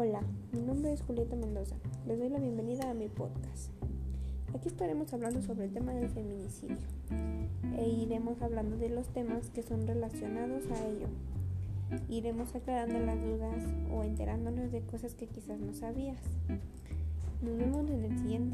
Hola, mi nombre es Julieta Mendoza. Les doy la bienvenida a mi podcast. Aquí estaremos hablando sobre el tema del feminicidio e iremos hablando de los temas que son relacionados a ello. Iremos aclarando las dudas o enterándonos de cosas que quizás no sabías. Nos vemos en el siguiente.